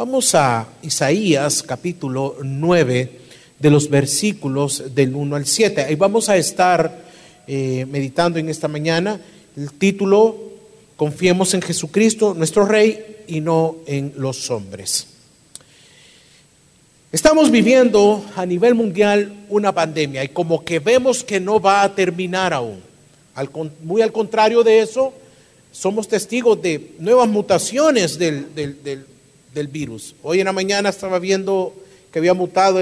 Vamos a Isaías capítulo 9 de los versículos del 1 al 7. Ahí vamos a estar eh, meditando en esta mañana el título Confiemos en Jesucristo, nuestro Rey, y no en los hombres. Estamos viviendo a nivel mundial una pandemia y como que vemos que no va a terminar aún. muy al contrario de eso, somos testigos de nuevas mutaciones del, del, virus. Hoy en la mañana estaba viendo que había mutado,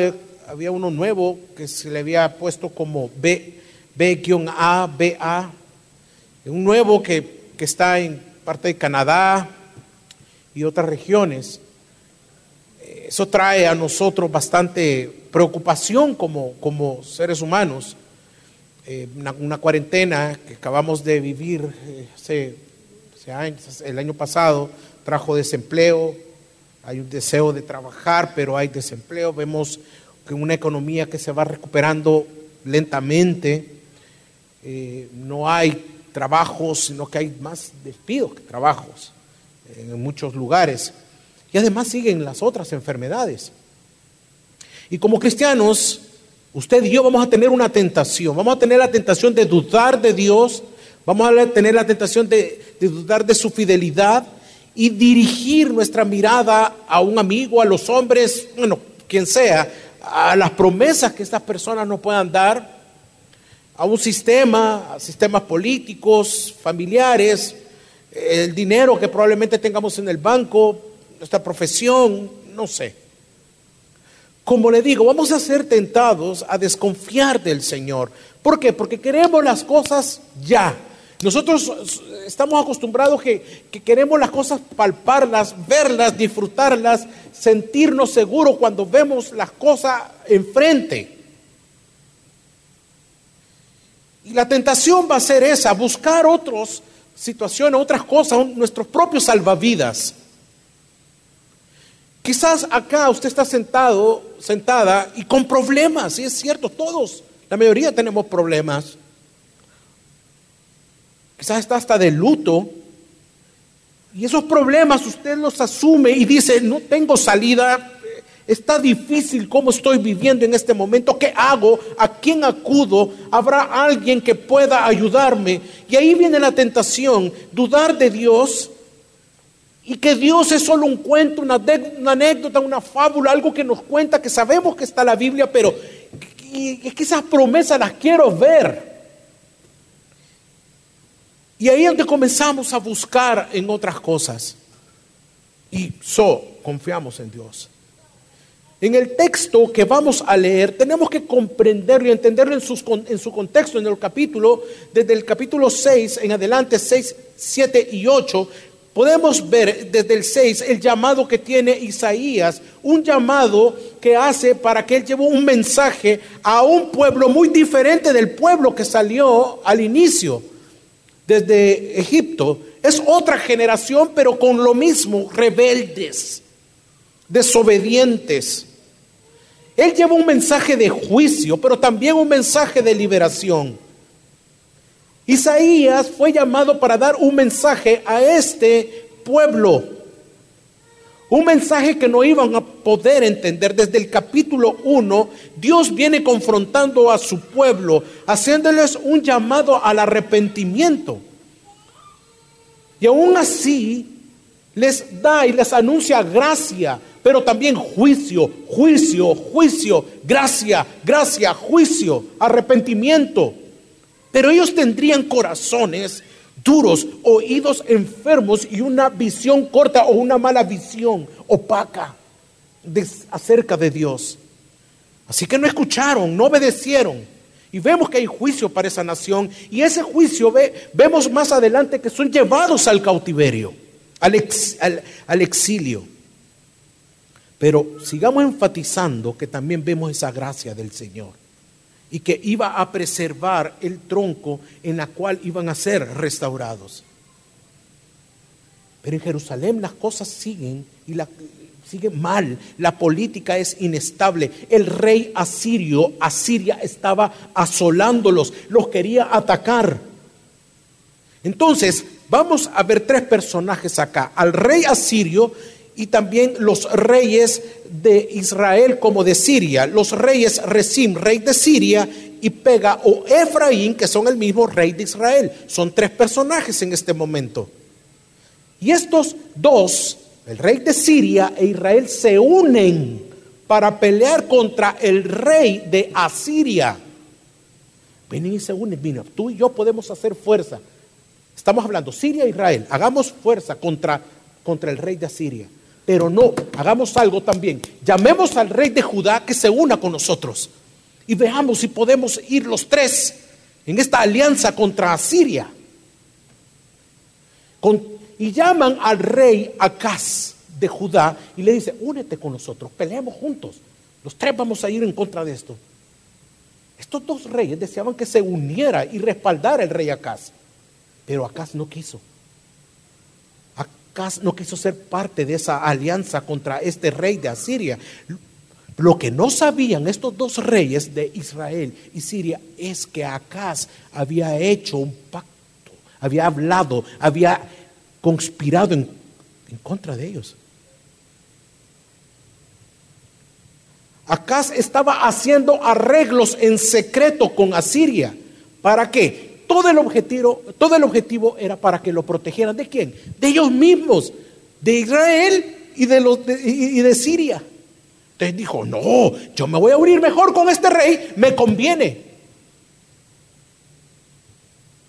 había uno nuevo que se le había puesto como B, B-A, un nuevo que, que está en parte de Canadá y otras regiones eso trae a nosotros bastante preocupación como, como seres humanos. Eh, una, cuarentena que acabamos de vivir eh, el año pasado trajo desempleo, hay un deseo de trabajar, pero hay desempleo. Vemos que una economía que se va recuperando lentamente, eh, no hay trabajos, sino que hay más despidos que trabajos en muchos lugares. Y además siguen las otras enfermedades. Y como cristianos, usted y yo vamos a tener una tentación. Vamos a tener la tentación de dudar de Dios. Vamos a tener la tentación de, dudar de su fidelidad y dirigir nuestra mirada a un amigo, a los hombres, bueno, quien sea, a las promesas que estas personas nos puedan dar, a un sistema, a sistemas políticos, familiares, el dinero que probablemente tengamos en el banco, nuestra profesión, no sé. Como le digo, vamos a ser tentados a desconfiar del Señor. ¿Por qué? Porque queremos las cosas ya. Nosotros estamos acostumbrados que, que, queremos las cosas palparlas, verlas, disfrutarlas, sentirnos seguros cuando vemos las cosas enfrente. Y la tentación va a ser esa, buscar otras situaciones, otras cosas, nuestros propios salvavidas. Quizás acá usted está sentado, sentada y con problemas, y es cierto, todos, la mayoría tenemos problemas. Quizás está hasta de luto. Y esos problemas usted los asume y dice, no tengo salida, está difícil cómo estoy viviendo en este momento, ¿qué hago? ¿A quién acudo? ¿Habrá alguien que pueda ayudarme? Y ahí viene la tentación, dudar de Dios y que Dios es solo un cuento, una, anécdota, una fábula, algo que nos cuenta, que sabemos que está la Biblia, pero es que esas promesas las quiero ver. Y ahí es donde comenzamos a buscar en otras cosas. Y so, confiamos en Dios. En el texto que vamos a leer, tenemos que comprenderlo y entenderlo en, en, su contexto, en el capítulo, desde el capítulo 6 en adelante, 6, 7 y 8, podemos ver desde el 6 el llamado que tiene Isaías, un llamado que hace para que él lleve un mensaje a un pueblo muy diferente del pueblo que salió al inicio desde Egipto. Es otra generación, pero con lo mismo, rebeldes, desobedientes. Él lleva un mensaje de juicio, pero también un mensaje de liberación. Isaías fue llamado para dar un mensaje a este pueblo. Un mensaje que no iban a poder entender. Desde el capítulo 1, Dios viene confrontando a su pueblo, haciéndoles un llamado al arrepentimiento. Y aún así les da y les anuncia gracia, pero también juicio, juicio, juicio, gracia, gracia, juicio, arrepentimiento. Pero ellos tendrían corazones duros, oídos enfermos y una visión corta o una mala visión opaca acerca de Dios. Así que no escucharon, no obedecieron. Y vemos que hay juicio para esa nación. Y ese juicio ve, vemos más adelante que son llevados al cautiverio, al exilio. Pero sigamos enfatizando que también vemos esa gracia del Señor y que iba a preservar el tronco en la cual iban a ser restaurados. Pero en Jerusalén las cosas siguen y la, siguen mal. La política es inestable. El rey asirio, Asiria, estaba asolándolos, los quería atacar. Entonces, vamos a ver tres personajes acá. Al rey asirio y también los reyes de Israel como de Siria. Los reyes Resim, rey de Siria, y Pega o Efraín, que son el mismo rey de Israel. Son tres personajes en este momento. Y estos dos, el rey de Siria e Israel, se unen para pelear contra el rey de Asiria. Vienen y se unen, mira, tú y yo podemos hacer fuerza. Estamos hablando Siria e Israel, hagamos fuerza contra, contra el rey de Asiria. Pero no, hagamos algo también. Llamemos al rey de Judá que se una con nosotros y veamos si podemos ir los tres en esta alianza contra Asiria. y llaman al rey Acaz de Judá y le dice, únete con nosotros, peleemos juntos. Los tres vamos a ir en contra de esto. Estos dos reyes deseaban que se uniera y respaldara el rey Acaz, pero Acaz no quiso. Acaz no quiso ser parte de esa alianza contra este rey de Asiria. Lo que no sabían estos dos reyes de Israel y Siria es que Acaz había hecho un pacto, había hablado, había conspirado en, contra de ellos. Acaz estaba haciendo arreglos en secreto con Asiria. ¿Para qué? Todo el objetivo, era para que lo protegieran. ¿De quién? De ellos mismos, de Israel y de, los, y de Siria. Entonces dijo, no, yo me voy a unir mejor con este rey, me conviene.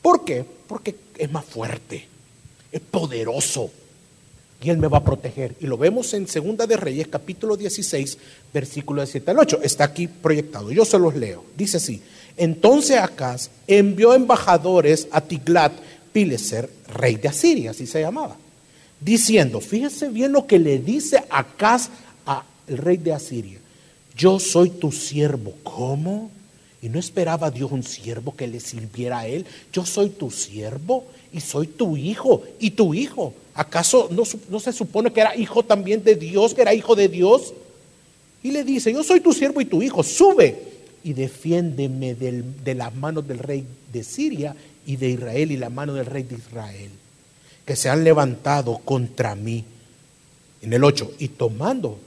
¿Por qué? Porque es más fuerte, es poderoso y él me va a proteger. Y lo vemos en Segunda de Reyes, capítulo 16, versículo de 7 al 8. Está aquí proyectado, yo se los leo. Dice así, entonces Acaz envió embajadores a Tiglat Pileser, rey de Asiria, así se llamaba, diciendo, fíjese bien lo que le dice Acaz el rey de Asiria, yo soy tu siervo. ¿Cómo? Y no esperaba Dios un siervo que le sirviera a él. Yo soy tu siervo y soy tu hijo y tu hijo. ¿Acaso no, no, se supone que era hijo también de Dios, que era hijo de Dios? Y le dice, yo soy tu siervo y tu hijo, sube y defiéndeme de las manos del rey de Siria y de Israel y la mano del rey de Israel, que se han levantado contra mí. En el 8, y tomando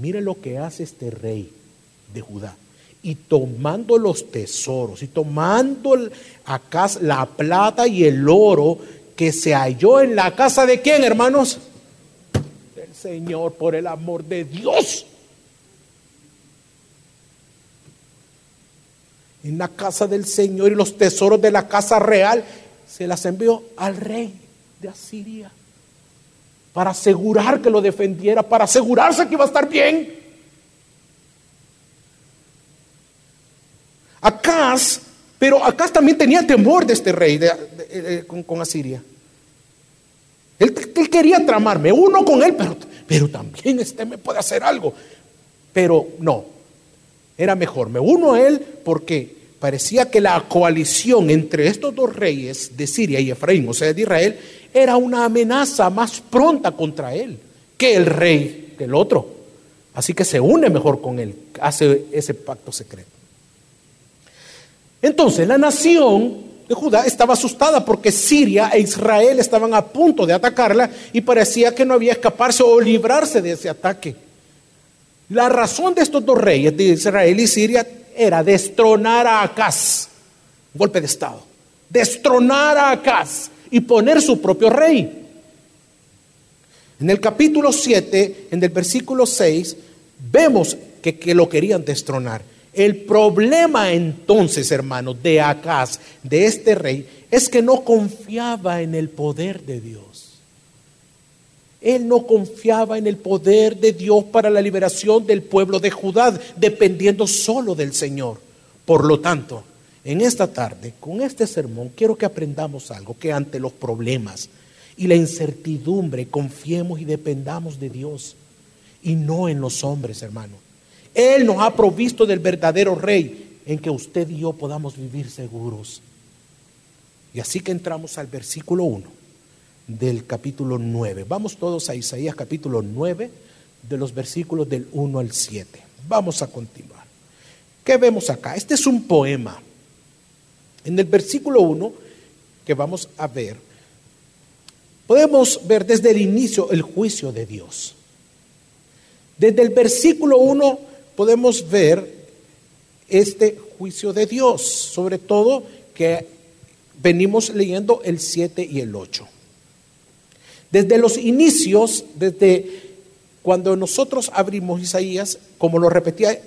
Mire lo que hace este rey de Judá. Y tomando los tesoros, y tomando acá la plata y el oro que se halló en la casa de quién, hermanos? Del Señor, por el amor de Dios. En la casa del Señor y los tesoros de la casa real se las envió al rey de Asiria para asegurar que lo defendiera, para asegurarse que iba a estar bien. Acaz, pero Acaz también tenía temor de este rey con, Asiria. Él, quería tramarme, uno con él, pero también este me puede hacer algo. Pero no, era mejor, me uno a él porque parecía que la coalición entre estos dos reyes de Siria y Efraín, o sea, de Israel, era una amenaza más pronta contra él que el rey, que el otro. Así que se une mejor con él, hace ese pacto secreto. Entonces la nación de Judá estaba asustada porque Siria e Israel estaban a punto de atacarla y parecía que no había escaparse o librarse de ese ataque. La razón de estos dos reyes de Israel y Siria era destronar a Acaz, golpe de Estado, destronar a Acaz y poner su propio rey. En el capítulo 7, en el versículo 6, vemos que, que lo querían destronar. El problema entonces, hermanos, de Acaz, de este rey, es que no confiaba en el poder de Dios. Él no confiaba en el poder de Dios para la liberación del pueblo de Judá, dependiendo solo del Señor. Por lo tanto, en esta tarde, con este sermón, quiero que aprendamos algo, que ante los problemas y la incertidumbre confiemos y dependamos de Dios y no en los hombres, hermano. Él nos ha provisto del verdadero rey en que usted y yo podamos vivir seguros. Y así que entramos al versículo 1 del capítulo 9. Vamos todos a Isaías capítulo 9, de los versículos del 1 al 7. Vamos a continuar. ¿Qué vemos acá? Este es un poema en el versículo 1 que vamos a ver, podemos ver desde el inicio el juicio de Dios. Desde el versículo 1 podemos ver este juicio de Dios, sobre todo que venimos leyendo el 7 y el 8. Desde los inicios, desde cuando nosotros abrimos Isaías, como lo repetía,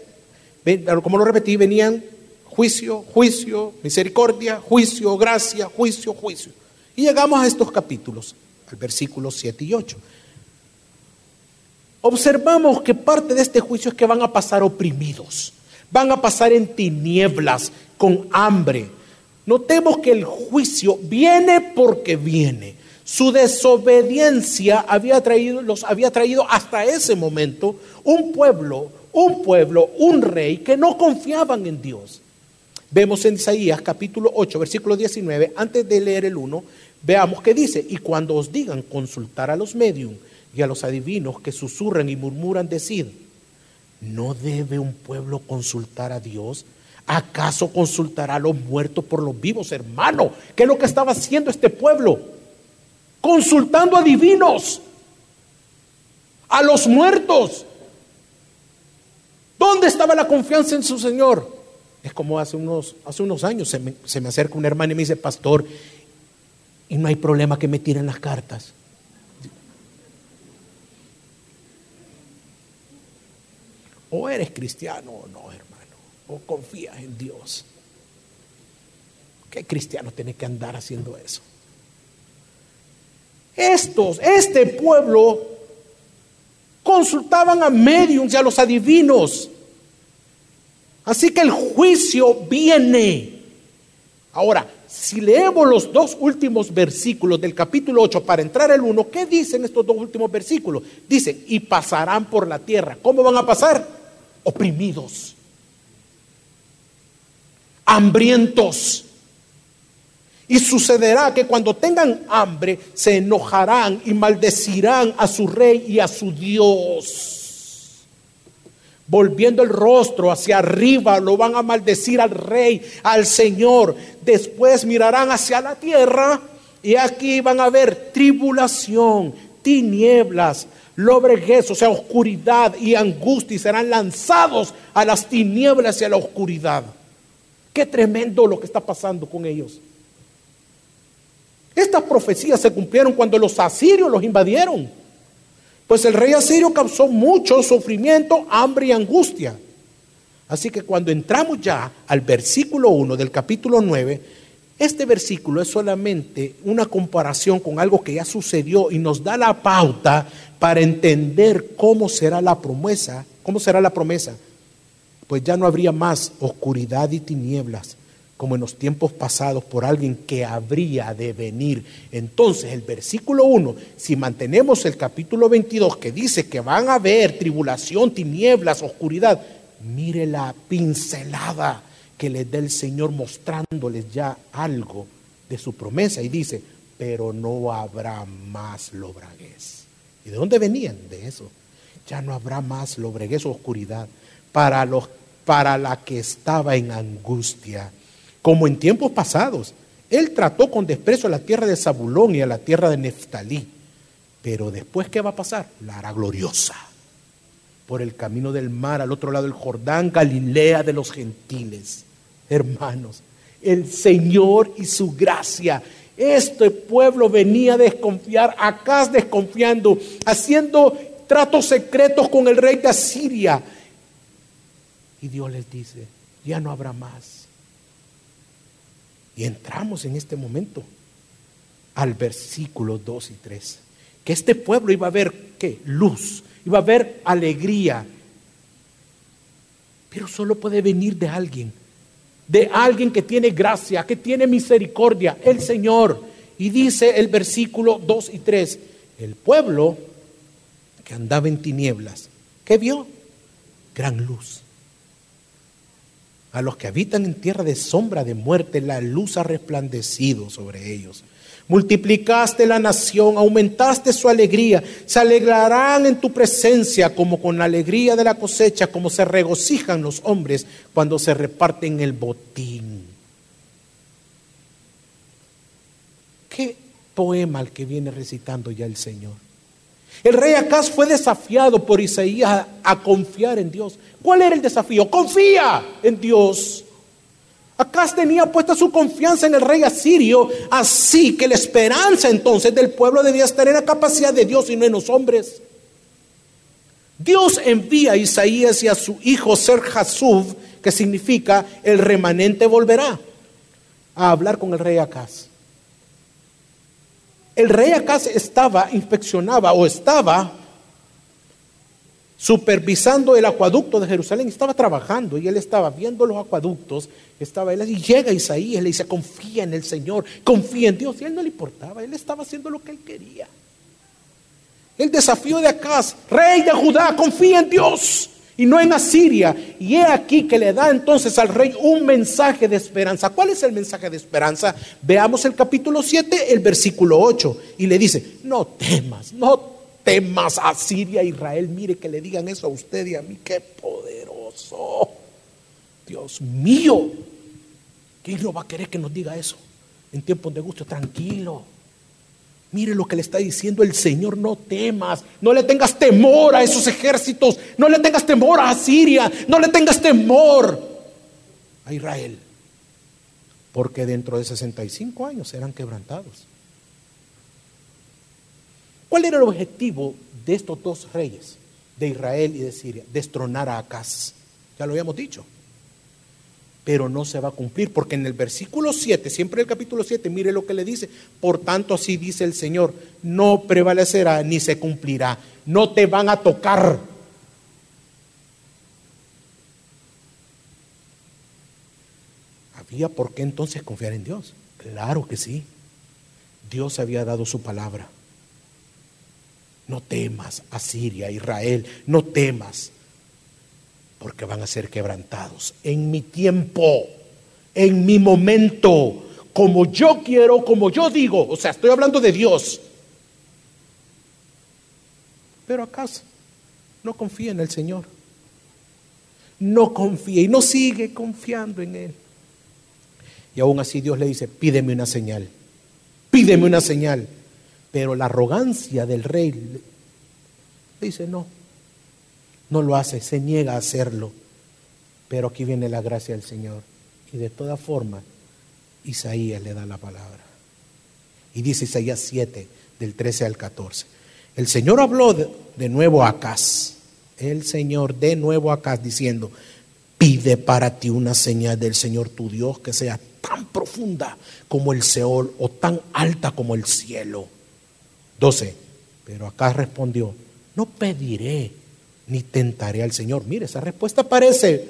como lo repetí, venían juicio, juicio, misericordia, juicio, gracia, juicio, juicio. Y llegamos a estos capítulos, al versículo 7 y 8. Observamos que parte de este juicio es que van a pasar oprimidos, van a pasar en tinieblas, con hambre. Notemos que el juicio viene porque viene. Su desobediencia había traído, los había traído hasta ese momento un pueblo, un pueblo, un rey que no confiaban en Dios. Vemos en Isaías capítulo 8, versículo 19, antes de leer el 1, veamos que dice, y cuando os digan consultar a los medium y a los adivinos que susurran y murmuran, decid, ¿no debe un pueblo consultar a Dios? ¿Acaso consultará a los muertos por los vivos, hermano? ¿Qué es lo que estaba haciendo este pueblo? Consultando a divinos, a los muertos. ¿Dónde estaba la confianza en su Señor? Es como hace unos, hace unos años se me, se me acerca un hermano y me dice, pastor, y no hay problema que me tiren las cartas. O eres cristiano o no, hermano. O confías en Dios. ¿Qué cristiano tiene que andar haciendo eso? Estos, este pueblo, consultaban a mediums y a los adivinos Así que el juicio viene. Ahora, si leemos los dos últimos versículos del capítulo 8 para entrar al 1, ¿qué dicen estos dos últimos versículos? Dice, y pasarán por la tierra. ¿Cómo van a pasar? Oprimidos, hambrientos. Y sucederá que cuando tengan hambre se enojarán y maldecirán a su rey y a su Dios volviendo el rostro hacia arriba, lo van a maldecir al rey, al Señor. Después mirarán hacia la tierra y aquí van a ver tribulación, tinieblas, lobreguez, o sea, oscuridad y angustia y serán lanzados a las tinieblas y a la oscuridad. Qué tremendo lo que está pasando con ellos. Estas profecías se cumplieron cuando los asirios los invadieron. Pues el rey asirio causó mucho sufrimiento, hambre y angustia. Así que cuando entramos ya al versículo 1 del capítulo 9, este versículo es solamente una comparación con algo que ya sucedió y nos da la pauta para entender cómo será la promesa, cómo será la promesa. Pues ya no habría más oscuridad y tinieblas, como en los tiempos pasados por alguien que habría de venir. Entonces el versículo 1, si mantenemos el capítulo 22 que dice que van a haber tribulación, tinieblas, oscuridad, mire la pincelada que les da el Señor mostrándoles ya algo de su promesa y dice, pero no habrá más lobreguez. ¿Y de dónde venían? De eso. Ya no habrá más lobreguez o oscuridad para los para la que estaba en angustia como en tiempos pasados. Él trató con desprecio a la tierra de Zabulón y a la tierra de Neftalí. Pero después, ¿qué va a pasar? La hará gloriosa. Por el camino del mar, al otro lado del Jordán, Galilea de los gentiles. Hermanos, el Señor y su gracia. Este pueblo venía a desconfiar, acá desconfiando, haciendo tratos secretos con el rey de Asiria. Y Dios les dice, ya no habrá más y entramos en este momento al versículo 2 y 3. Que este pueblo iba a ver qué? Luz, iba a ver alegría. Pero solo puede venir de alguien, de alguien que tiene gracia, que tiene misericordia, el Señor. Y dice el versículo 2 y 3, el pueblo que andaba en tinieblas, ¿qué vio? Gran luz. A los que habitan en tierra de sombra de muerte, la luz ha resplandecido sobre ellos. Multiplicaste la nación, aumentaste su alegría. Se alegrarán en tu presencia como con la alegría de la cosecha, como se regocijan los hombres cuando se reparten el botín. Qué poema el que viene recitando ya el Señor. El rey Acaz fue desafiado por Isaías a, confiar en Dios. ¿Cuál era el desafío? Confía en Dios. Acaz tenía puesta su confianza en el rey asirio, así que la esperanza entonces del pueblo debía estar en la capacidad de Dios y no en los hombres. Dios envía a Isaías y a su hijo Ser Hasub, que significa el remanente volverá, a hablar con el rey Acaz. El rey Acaz estaba, inspeccionaba o estaba supervisando el acueducto de Jerusalén, estaba trabajando y él estaba viendo los acueductos, estaba él y llega Isaías, le dice, confía en el Señor, confía en Dios, y a él no le importaba, él estaba haciendo lo que él quería. El desafío de Acaz, rey de Judá, confía en Dios y no en Asiria. Y he aquí que le da entonces al rey un mensaje de esperanza. ¿Cuál es el mensaje de esperanza? Veamos el capítulo 7, el versículo 8. Y le dice, no temas, no temas Asiria, Israel. Mire que le digan eso a usted y a mí. Qué poderoso. Dios mío. ¿Quién no va a querer que nos diga eso? En tiempos de gusto, tranquilo. Mire lo que le está diciendo el Señor, no temas, no le tengas temor a esos ejércitos, no le tengas temor a Siria, no le tengas temor a Israel, porque dentro de 65 años serán quebrantados. ¿Cuál era el objetivo de estos dos reyes, de Israel y de Siria? Destronar a Acaz. Ya lo habíamos dicho pero no se va a cumplir, porque en el versículo 7, siempre el capítulo 7, mire lo que le dice, por tanto así dice el Señor, no prevalecerá ni se cumplirá, no te van a tocar. ¿Había por qué entonces confiar en Dios? Claro que sí. Dios había dado su palabra. No temas, Asiria, Israel, no temas porque van a ser quebrantados en mi tiempo, en mi momento, como yo quiero, como yo digo. O sea, estoy hablando de Dios. Pero acaso no confía en el Señor. No confía y no sigue confiando en Él. Y aún así Dios le dice, pídeme una señal, pídeme una señal. Pero la arrogancia del rey le dice, no, no lo hace, se niega a hacerlo. Pero aquí viene la gracia del Señor. Y de todas formas, Isaías le da la palabra. Y dice Isaías 7, del 13 al 14. El Señor habló de, nuevo a Acaz. El Señor de nuevo a Acaz diciendo, pide para ti una señal del Señor tu Dios que sea tan profunda como el Seol o tan alta como el cielo. 12. Pero Acaz respondió, no pediré ni tentaré al Señor. Mire, esa respuesta parece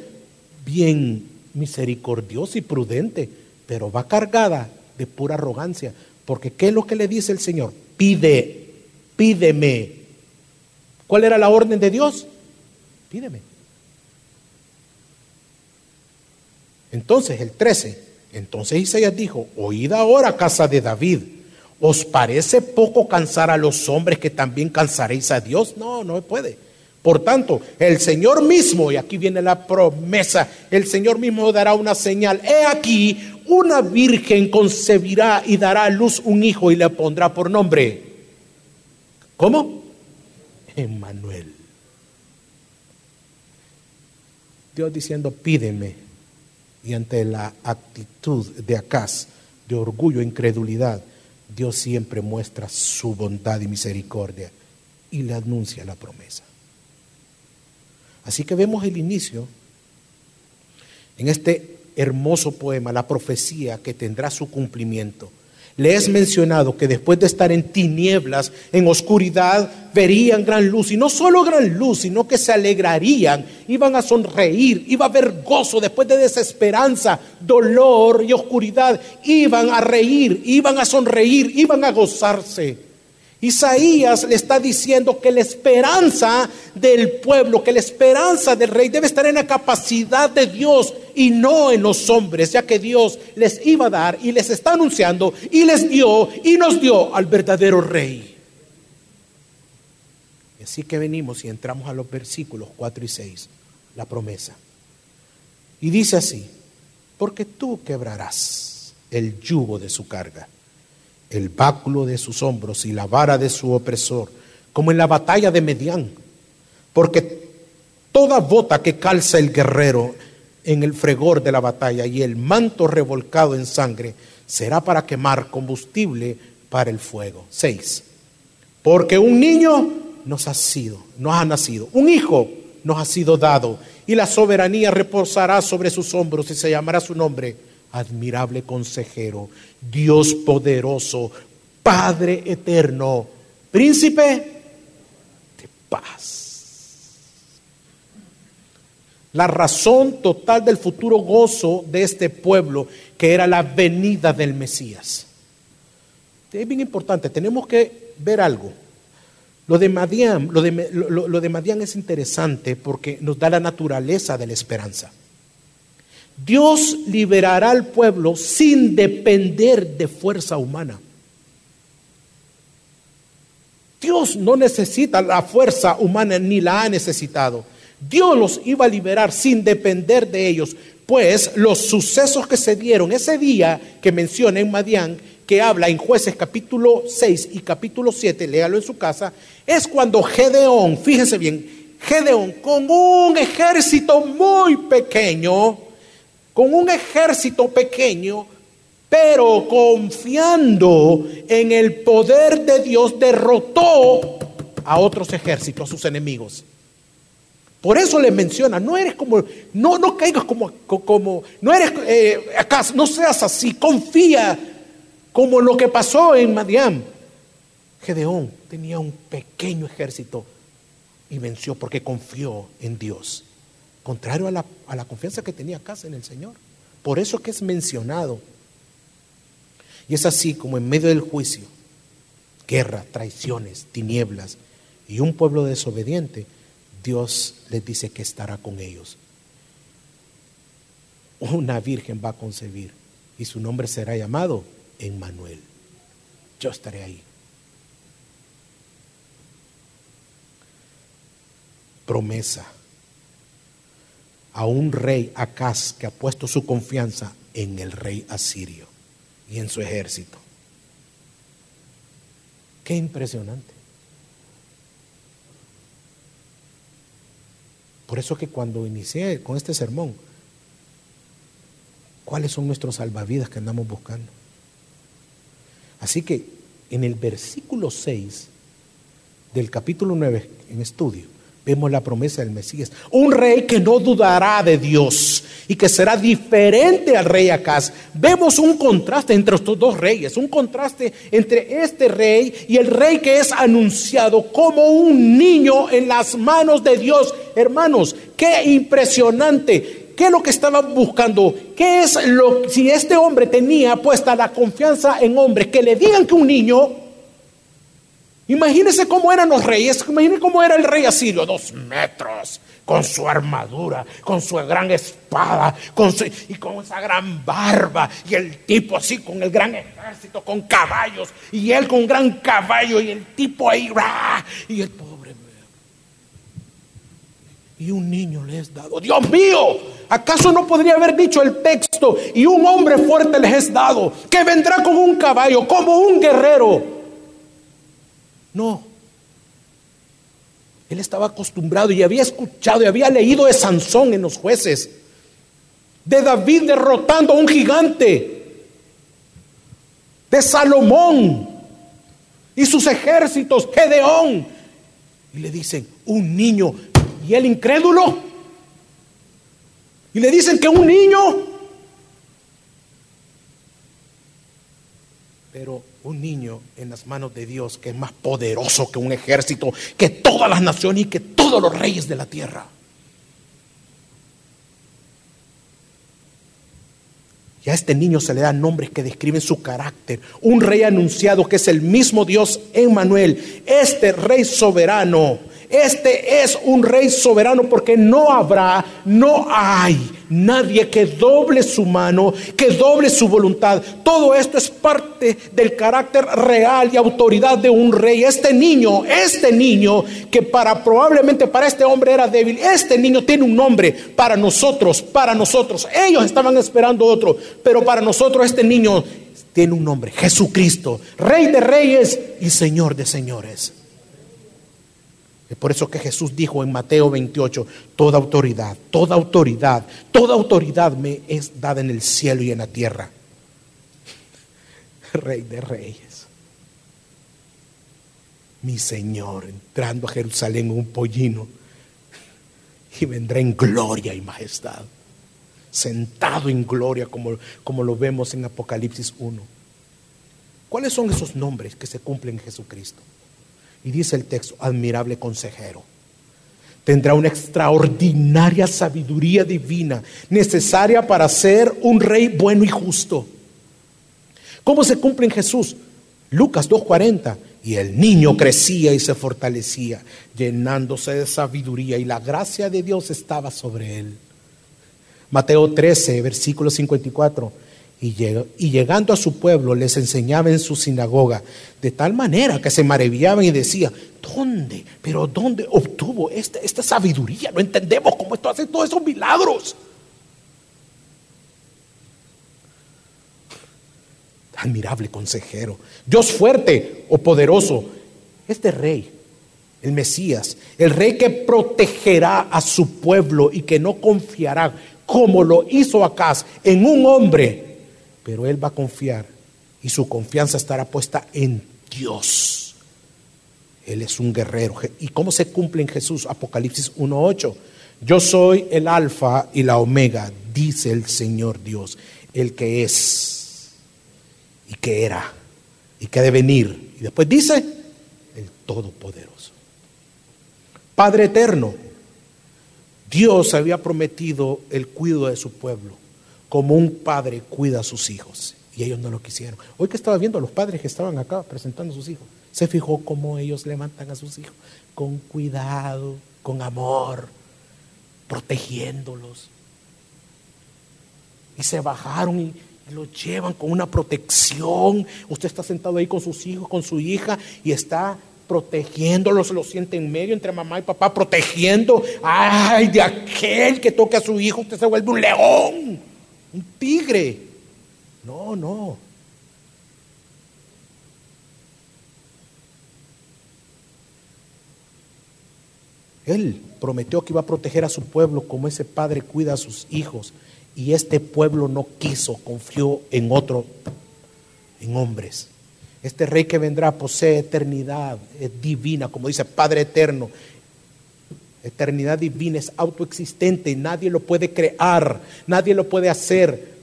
bien misericordiosa y prudente, pero va cargada de pura arrogancia. Porque ¿qué es lo que le dice el Señor? Pide, pídeme. ¿Cuál era la orden de Dios? Pídeme. Entonces, el 13. Entonces Isaías dijo, oíd ahora, casa de David. ¿Os parece poco cansar a los hombres que también cansaréis a Dios? No, no puede. Por tanto, el Señor mismo, y aquí viene la promesa, el Señor mismo dará una señal. He aquí, una virgen concebirá y dará a luz un hijo y le pondrá por nombre. ¿Cómo? Emmanuel. Dios diciendo, pídeme. Y ante la actitud de Acaz, de orgullo e incredulidad, Dios siempre muestra su bondad y misericordia y le anuncia la promesa. Así que vemos el inicio en este hermoso poema, la profecía que tendrá su cumplimiento. Le es mencionado que después de estar en tinieblas, en oscuridad, verían gran luz. Y no solo gran luz, sino que se alegrarían, iban a sonreír, iba a haber gozo después de desesperanza, dolor y oscuridad. Iban a reír, iban a sonreír, iban a gozarse. Isaías le está diciendo que la esperanza del pueblo, que la esperanza del rey debe estar en la capacidad de Dios y no en los hombres, ya que Dios les iba a dar y les está anunciando y les dio y nos dio al verdadero rey. Así que venimos y entramos a los versículos 4 y 6, la promesa. Y dice así, porque tú quebrarás el yugo de su carga el báculo de sus hombros y la vara de su opresor, como en la batalla de Medián, porque toda bota que calza el guerrero en el fregor de la batalla y el manto revolcado en sangre será para quemar combustible para el fuego. 6. Porque un niño nos ha sido, nos ha nacido, un hijo nos ha sido dado y la soberanía reposará sobre sus hombros y se llamará su nombre admirable consejero, Dios poderoso, Padre eterno, príncipe de paz. La razón total del futuro gozo de este pueblo, que era la venida del Mesías. Es bien importante, tenemos que ver algo. Lo de Madián, lo de, lo de Madián es interesante porque nos da la naturaleza de la esperanza. Dios liberará al pueblo sin depender de fuerza humana. Dios no necesita la fuerza humana ni la ha necesitado. Dios los iba a liberar sin depender de ellos, pues los sucesos que se dieron ese día que menciona en Madián, que habla en jueces capítulo 6 y capítulo 7, léalo en su casa, es cuando Gedeón, fíjense bien, Gedeón con un ejército muy pequeño, con un ejército pequeño, pero confiando en el poder de Dios, derrotó a otros ejércitos, a sus enemigos. Por eso le menciona, no eres como, no, no caigas como, como no eres, eh, acaso, no seas así, confía como lo que pasó en Madián. Gedeón tenía un pequeño ejército y venció porque confió en Dios. Contrario a la, confianza que tenía acá en el Señor. Por eso que es mencionado. Y es así como en medio del juicio, guerra, traiciones, tinieblas y un pueblo desobediente, Dios les dice que estará con ellos. Una virgen va a concebir y su nombre será llamado Emmanuel. Yo estaré ahí. Promesa a un rey Acaz que ha puesto su confianza en el rey asirio y en su ejército. Qué impresionante. Por eso que cuando inicié con este sermón, ¿cuáles son nuestros salvavidas que andamos buscando? Así que en el versículo 6 del capítulo 9 en estudio, vemos la promesa del Mesías. Un rey que no dudará de Dios y que será diferente al rey Acaz. Vemos un contraste entre estos dos reyes, un contraste entre este rey y el rey que es anunciado como un niño en las manos de Dios. Hermanos, qué impresionante. ¿Qué es lo que estaban buscando? ¿Qué es lo si este hombre tenía puesta la confianza en hombres que le digan que un niño Imagínense cómo eran los reyes, imagínense cómo era el rey asirio, dos metros, con su armadura, con su gran espada, con y con esa gran barba, y el tipo así con el gran ejército, con caballos, y él con un gran caballo, y el tipo ahí, y el pobre. Y un niño le es dado. Dios mío, ¿acaso no podría haber dicho el texto? Y un hombre fuerte les es dado, que vendrá con un caballo, como un guerrero no. Él estaba acostumbrado y había escuchado y había leído de Sansón en los jueces, de David derrotando a un gigante, de Salomón y sus ejércitos, Gedeón. Y le dicen, un niño, y el incrédulo. Y le dicen que un niño. Pero un niño en las manos de Dios que es más poderoso que un ejército, que todas las naciones y que todos los reyes de la tierra. Y a este niño se le dan nombres que describen su carácter. Un rey anunciado que es el mismo Dios Emmanuel. Este rey soberano este es un rey soberano porque no habrá, no hay nadie que doble su mano, que doble su voluntad. Todo esto es parte del carácter real y autoridad de un rey. Este niño, este niño que para probablemente para este hombre era débil, este niño tiene un nombre para nosotros, para nosotros. Ellos estaban esperando otro, pero para nosotros este niño tiene un nombre, Jesucristo, Rey de reyes y Señor de señores. Es por eso que Jesús dijo en Mateo 28, toda autoridad, toda autoridad, toda autoridad me es dada en el cielo y en la tierra. Rey de reyes. Mi Señor entrando a Jerusalén en un pollino y vendrá en gloria y majestad. Sentado en gloria como, como lo vemos en Apocalipsis 1. ¿Cuáles son esos nombres que se cumplen en Jesucristo? Y dice el texto, admirable consejero. Tendrá una extraordinaria sabiduría divina necesaria para ser un rey bueno y justo. ¿Cómo se cumple en Jesús? Lucas 2.40. Y el niño crecía y se fortalecía, llenándose de sabiduría y la gracia de Dios estaba sobre él. Mateo 13, versículo 54. Y, llegando a su pueblo les enseñaba en su sinagoga, de tal manera que se maravillaban y decían, ¿dónde? ¿Pero dónde obtuvo esta, esta sabiduría? No entendemos cómo esto hace todos esos milagros. Admirable consejero, Dios fuerte o poderoso, este rey, el Mesías, el rey que protegerá a su pueblo y que no confiará como lo hizo Acaz en un hombre pero él va a confiar y su confianza estará puesta en Dios. Él es un guerrero. ¿Y cómo se cumple en Jesús? Apocalipsis 1.8. Yo soy el alfa y la omega, dice el Señor Dios, el que es y que era y que ha de venir. Y después dice, el Todopoderoso. Padre eterno, Dios había prometido el cuidado de su pueblo como un padre cuida a sus hijos. Y ellos no lo quisieron. Hoy que estaba viendo a los padres que estaban acá presentando a sus hijos, se fijó cómo ellos levantan a sus hijos, con cuidado, con amor, protegiéndolos. Y se bajaron y, lo llevan con una protección. Usted está sentado ahí con sus hijos, con su hija, y está protegiéndolos, lo siente en medio entre mamá y papá, protegiendo. Ay, de aquel que toque a su hijo, usted se vuelve un león un tigre. No, no. Él prometió que iba a proteger a su pueblo como ese padre cuida a sus hijos. Y este pueblo no quiso, confió en otro, en hombres. Este rey que vendrá posee eternidad, es divina, como dice Padre eterno. Eternidad divina es autoexistente, nadie lo puede crear, nadie lo puede hacer.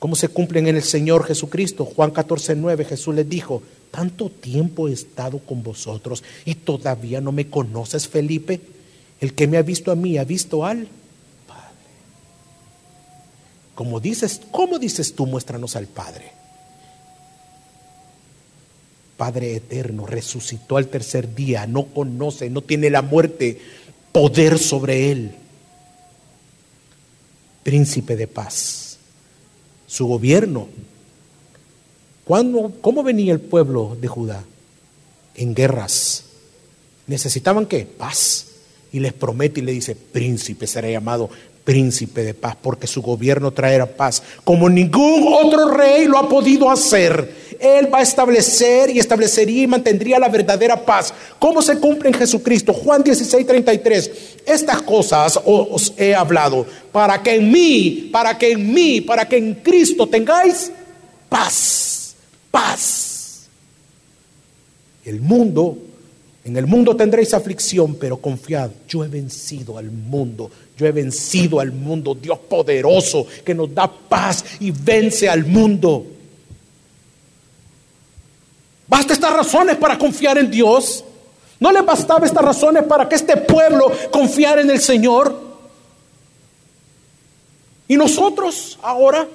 ¿Cómo se cumplen en el Señor Jesucristo? Juan 14, 9, Jesús les dijo, tanto tiempo he estado con vosotros y todavía no me conoces, Felipe. El que me ha visto a mí ha visto al Padre. Como dices, ¿cómo dices tú? Muéstranos al Padre. Padre eterno, resucitó al tercer día, no conoce, no tiene la muerte, poder sobre él. Príncipe de paz, su gobierno. ¿Cómo venía el pueblo de Judá? En guerras. ¿Necesitaban qué? Paz. Y les promete y le dice, príncipe será llamado príncipe de paz, porque su gobierno traerá paz, como ningún otro rey lo ha podido hacer. Él va a establecer y establecería y mantendría la verdadera paz. ¿Cómo se cumple en Jesucristo? Juan 16, 33. Estas cosas os he hablado para que en mí, para que en mí, para que en Cristo tengáis paz. Paz. El mundo en el mundo tendréis aflicción, pero confiad, yo he vencido al mundo. Yo he vencido al mundo, Dios poderoso, que nos da paz y vence al mundo. Basta estas razones para confiar en Dios. ¿No le bastaba estas razones para que este pueblo confiara en el Señor? Y nosotros ahora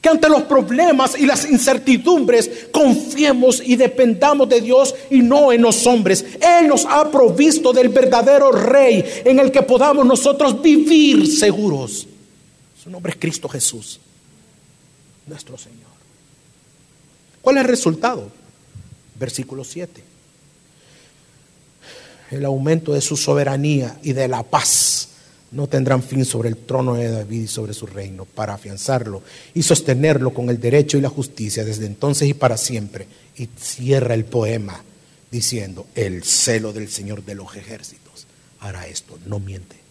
que ante los problemas y las incertidumbres confiemos y dependamos de Dios y no en los hombres. Él nos ha provisto del verdadero Rey en el que podamos nosotros vivir seguros. Su nombre es Cristo Jesús, nuestro Señor. ¿Cuál es el resultado? Versículo 7. El aumento de su soberanía y de la paz no tendrán fin sobre el trono de David y sobre su reino, para afianzarlo y sostenerlo con el derecho y la justicia desde entonces y para siempre. Y cierra el poema diciendo, el celo del Señor de los ejércitos hará esto, no miente.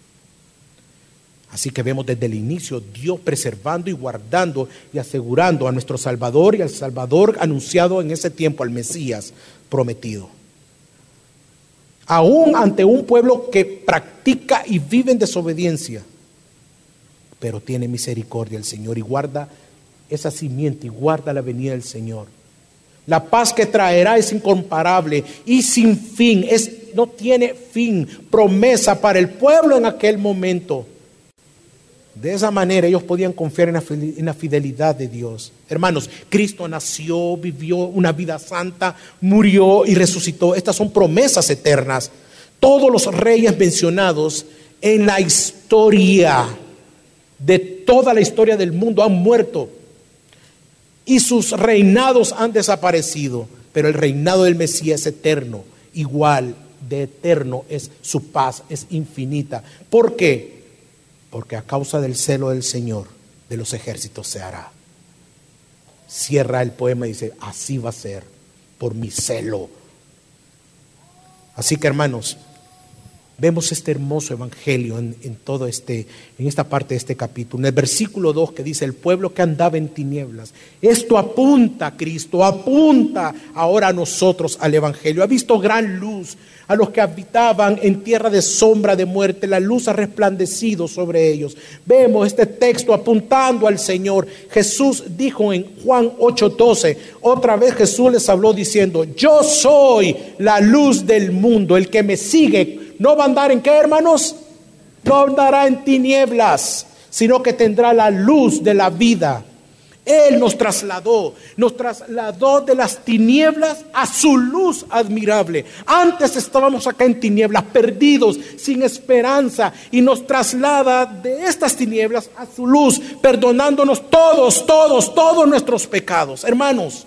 Así que vemos desde el inicio Dios preservando y guardando y asegurando a nuestro Salvador y al Salvador anunciado en ese tiempo, al Mesías prometido aún ante un pueblo que practica y vive en desobediencia. Pero tiene misericordia el Señor y guarda esa simiente y guarda la venida del Señor. La paz que traerá es incomparable y sin fin, es, no tiene fin, promesa para el pueblo en aquel momento. De esa manera ellos podían confiar en la fidelidad de Dios. Hermanos, Cristo nació, vivió una vida santa, murió y resucitó. Estas son promesas eternas. Todos los reyes mencionados en la historia, de toda la historia del mundo, han muerto. Y sus reinados han desaparecido. Pero el reinado del Mesías es eterno, igual de eterno es su paz, es infinita. ¿Por qué? Porque a causa del celo del Señor de los ejércitos se hará. Cierra el poema y dice, así va a ser, por mi celo. Así que hermanos, vemos este hermoso evangelio en, todo este, en esta parte de este capítulo. En el versículo 2 que dice, el pueblo que andaba en tinieblas. Esto apunta a Cristo, apunta ahora a nosotros al evangelio. Ha visto gran luz, a los que habitaban en tierra de sombra de muerte, la luz ha resplandecido sobre ellos. Vemos este texto apuntando al Señor. Jesús dijo en Juan 8:12, otra vez Jesús les habló diciendo, yo soy la luz del mundo, el que me sigue no va a andar en qué, hermanos? No andará en tinieblas, sino que tendrá la luz de la vida. Él nos trasladó, nos trasladó de las tinieblas a su luz admirable. Antes estábamos acá en tinieblas, perdidos, sin esperanza, y nos traslada de estas tinieblas a su luz, perdonándonos todos, todos, todos nuestros pecados. Hermanos,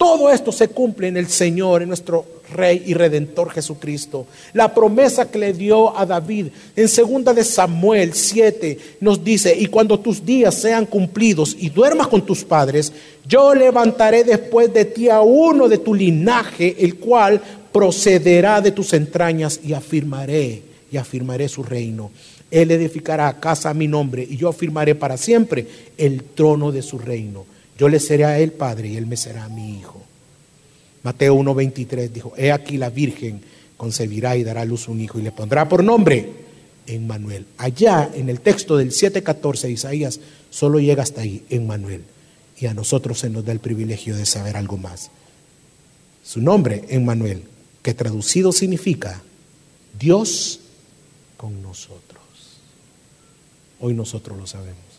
todo esto se cumple en el Señor, en nuestro Rey y Redentor Jesucristo. La promesa que le dio a David en segunda de Samuel 7 nos dice, y cuando tus días sean cumplidos y duermas con tus padres, yo levantaré después de ti a uno de tu linaje, el cual procederá de tus entrañas y afirmaré, y afirmaré su reino. Él edificará casa a mi nombre y yo afirmaré para siempre el trono de su reino yo le seré a él padre y él me será mi hijo. Mateo 1.23 dijo, he aquí la Virgen concebirá y dará a luz un hijo y le pondrá por nombre Emmanuel. Allá en el texto del 7.14 de Isaías solo llega hasta ahí, Emmanuel. Y a nosotros se nos da el privilegio de saber algo más. Su nombre, Emmanuel, que traducido significa Dios con nosotros. Hoy nosotros lo sabemos.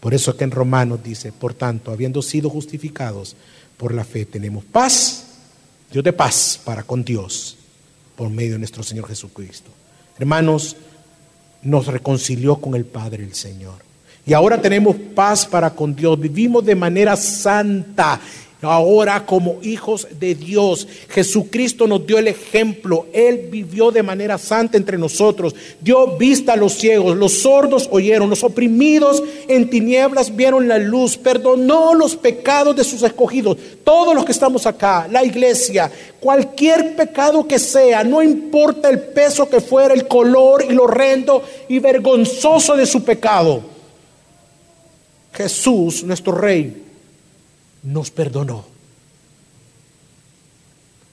Por eso que en Romanos dice, por tanto, habiendo sido justificados por la fe, tenemos paz, Dios de paz para con Dios, por medio de nuestro Señor Jesucristo. Hermanos, nos reconcilió con el Padre el Señor. Y ahora tenemos paz para con Dios. Vivimos de manera santa Ahora como hijos de Dios, Jesucristo nos dio el ejemplo. Él vivió de manera santa entre nosotros. Dio vista a los ciegos, los sordos oyeron, los oprimidos en tinieblas vieron la luz. Perdonó los pecados de sus escogidos. Todos los que estamos acá, la iglesia, cualquier pecado que sea, no importa el peso que fuera, el color y lo horrendo y vergonzoso de su pecado. Jesús, nuestro Rey, nos perdonó.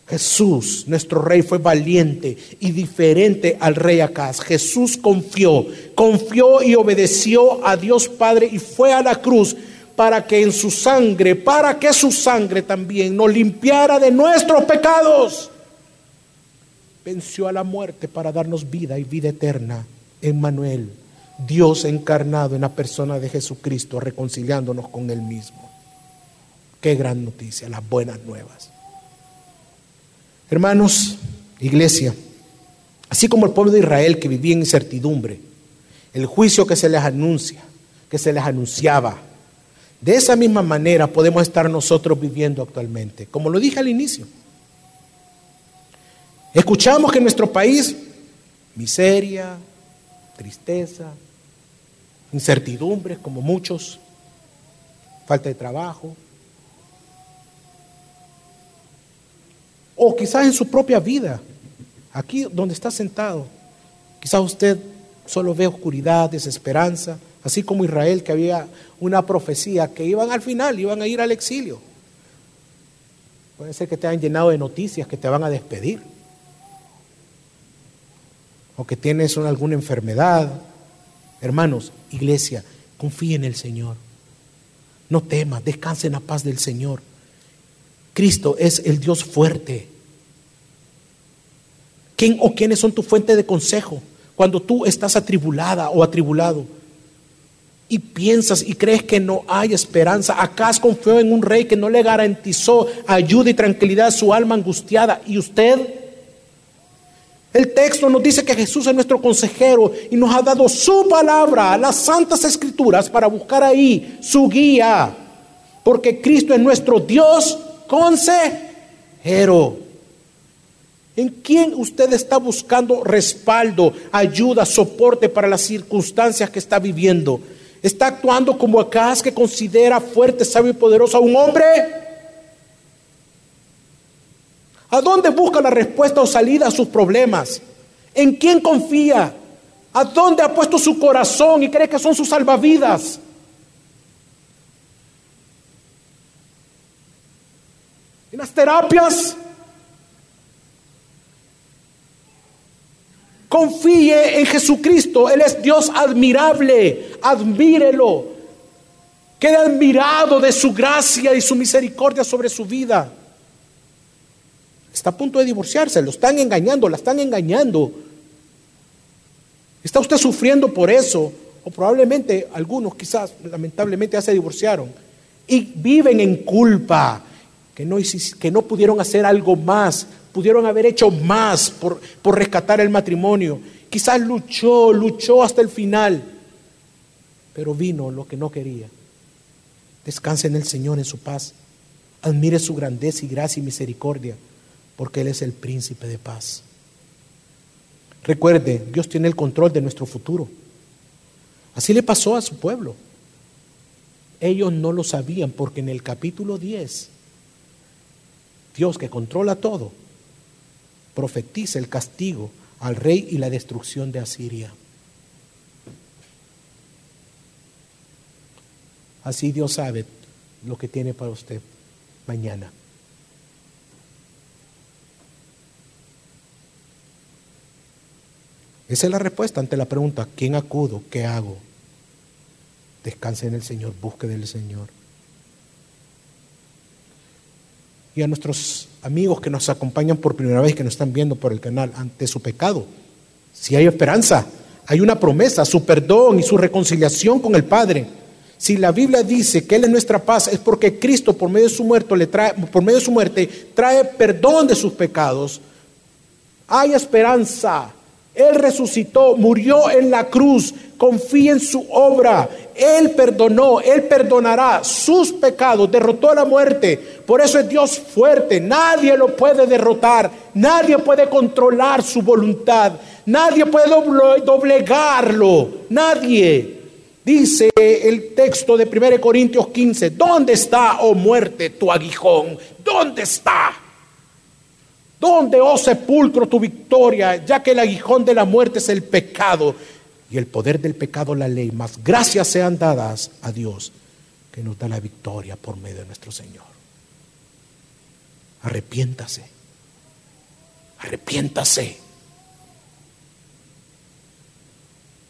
Jesús, nuestro rey, fue valiente y diferente al rey Acaz. Jesús confió, confió y obedeció a Dios Padre y fue a la cruz para que en su sangre, para que su sangre también nos limpiara de nuestros pecados. Venció a la muerte para darnos vida y vida eterna. Emmanuel, Dios encarnado en la persona de Jesucristo, reconciliándonos con Él mismo. Qué gran noticia, las buenas nuevas. Hermanos, iglesia, así como el pueblo de Israel que vivía en incertidumbre, el juicio que se les anuncia, que se les anunciaba, de esa misma manera podemos estar nosotros viviendo actualmente, como lo dije al inicio. Escuchamos que en nuestro país miseria, tristeza, incertidumbres como muchos, falta de trabajo, o quizás en su propia vida, aquí donde está sentado, quizás usted solo ve oscuridad, desesperanza, así como Israel que había una profecía que iban al final, iban a ir al exilio. Puede ser que te hayan llenado de noticias que te van a despedir. O que tienes alguna enfermedad. Hermanos, iglesia, confíe en el Señor. No temas, descanse en la paz del Señor. Cristo es el Dios fuerte. ¿Quién o quiénes son tu fuente de consejo cuando tú estás atribulada o atribulado? y piensas y crees que no hay esperanza. Acá confió en un rey que no le garantizó ayuda y tranquilidad a su alma angustiada. ¿Y usted? El texto nos dice que Jesús es nuestro consejero y nos ha dado su palabra, las santas escrituras, para buscar ahí su guía. Porque Cristo es nuestro Dios consejero. ¿En quién usted está buscando respaldo, ayuda, soporte para las circunstancias que está viviendo? está actuando como Acaz que considera fuerte, sabio y poderoso a un hombre? ¿A dónde busca la respuesta o salida a sus problemas? ¿En quién confía? ¿A dónde ha puesto su corazón y cree que son sus salvavidas? ¿En las terapias? Confíe en Jesucristo. Él es Dios admirable. Admírelo. Quede admirado de su gracia y su misericordia sobre su vida. Está a punto de divorciarse. Lo están engañando, la están engañando. ¿Está usted sufriendo por eso? O probablemente algunos quizás lamentablemente ya se divorciaron y viven en culpa, que no, que no pudieron hacer algo más pudieron haber hecho más por, por rescatar el matrimonio. Quizás luchó, luchó hasta el final, pero vino lo que no quería. Descanse en el Señor, en su paz. Admire su grandeza y gracia y misericordia, porque Él es el príncipe de paz. Recuerde, Dios tiene el control de nuestro futuro. Así le pasó a su pueblo. Ellos no lo sabían porque en el capítulo 10, Dios que controla todo, profetiza el castigo al rey y la destrucción de Asiria. Así Dios sabe lo que tiene para usted mañana. Esa es la respuesta ante la pregunta, ¿quién acudo? ¿Qué hago? Descanse en el Señor, busque del Señor. Y a nuestros amigos que nos acompañan por primera vez, que nos están viendo por el canal, ante su pecado. Si hay esperanza, hay una promesa, su perdón y su reconciliación con el Padre. Si la Biblia dice que Él es nuestra paz, es porque Cristo por medio de su muerte, le trae, por medio de su muerte trae perdón de sus pecados. Hay esperanza. Él resucitó, murió en la cruz. Confía en su obra. Él perdonó, Él perdonará sus pecados, derrotó la muerte. Por eso es Dios fuerte. Nadie lo puede derrotar. Nadie puede controlar su voluntad. Nadie puede doblegarlo. Nadie. Dice el texto de 1 Corintios 15, ¿dónde está, oh muerte, tu aguijón? ¿Dónde está? ¿Dónde, oh sepulcro, tu victoria? Ya que el aguijón de la muerte es el pecado y el poder del pecado la ley. Más gracias sean dadas a Dios que nos da la victoria por medio de nuestro Señor. Arrepiéntase. Arrepiéntase.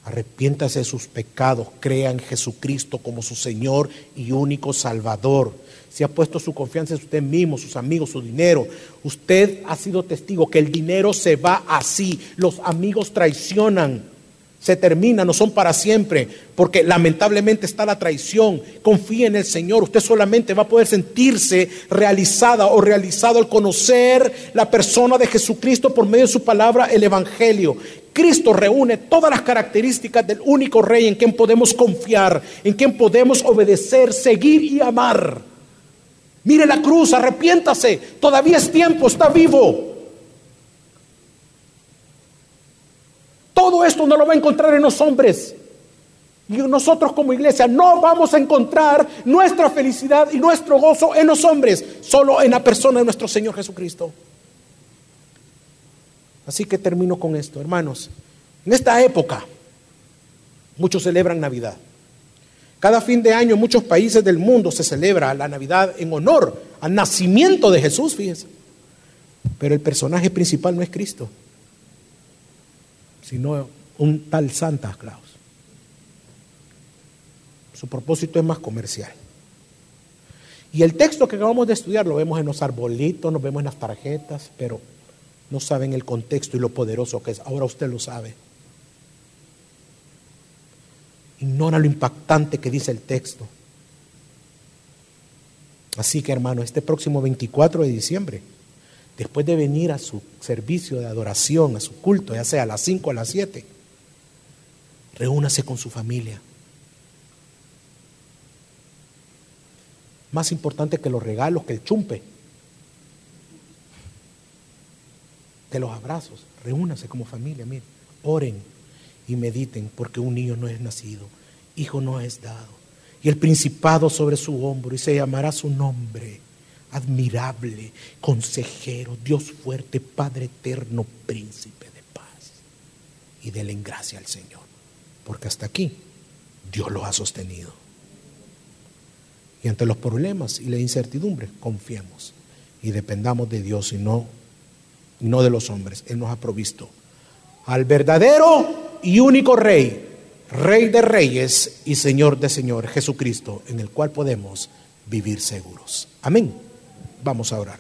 Arrepiéntase de sus pecados, crea en Jesucristo como su Señor y único Salvador. Si ha puesto su confianza en usted mismo, sus amigos, su dinero, usted ha sido testigo que el dinero se va así. Los amigos traicionan, se termina, no son para siempre, porque lamentablemente está la traición. Confíe en el Señor, usted solamente va a poder sentirse realizada o realizado al conocer la persona de Jesucristo por medio de su palabra, el Evangelio. Cristo reúne todas las características del único rey en quien podemos confiar, en quien podemos obedecer, seguir y amar. Mire la cruz, arrepiéntase, todavía es tiempo, está vivo. todo esto no lo va a encontrar en los hombres. Y nosotros como iglesia no vamos a encontrar nuestra felicidad y nuestro gozo en los hombres, solo en la persona de nuestro Señor Jesucristo. Así que termino con esto, hermanos. En esta época, muchos celebran Navidad. Cada fin de año en muchos países del mundo se celebra la Navidad en honor al nacimiento de Jesús, fíjense. Pero el personaje principal no es Cristo, sino un tal Santa Claus. Su propósito es más comercial. Y el texto que acabamos de estudiar lo vemos en los arbolitos, nos vemos en las tarjetas, pero no saben el contexto y lo poderoso que es. Ahora usted lo sabe. Ignora lo impactante que dice el texto. Así que hermano, este próximo 24 de diciembre, después de venir a su servicio de adoración, a su culto, ya sea a las 5 o a las 7, reúnase con su familia. Más importante que los regalos, que el chumpe, que los abrazos. Reúnase como familia, miren, oren y mediten porque un niño no es nacido, hijo no es dado. Y el principado sobre su hombro y se llamará su nombre. Admirable, consejero, Dios fuerte, Padre eterno, príncipe de paz. Y denle en gracia al Señor, porque hasta aquí Dios lo ha sostenido. Y ante los problemas y la incertidumbre, confiemos y dependamos de Dios y no, no de los hombres. Él nos ha provisto al verdadero y único Rey, Rey de Reyes y Señor de Señor, Jesucristo, en el cual podemos vivir seguros. Amén. Vamos a orar.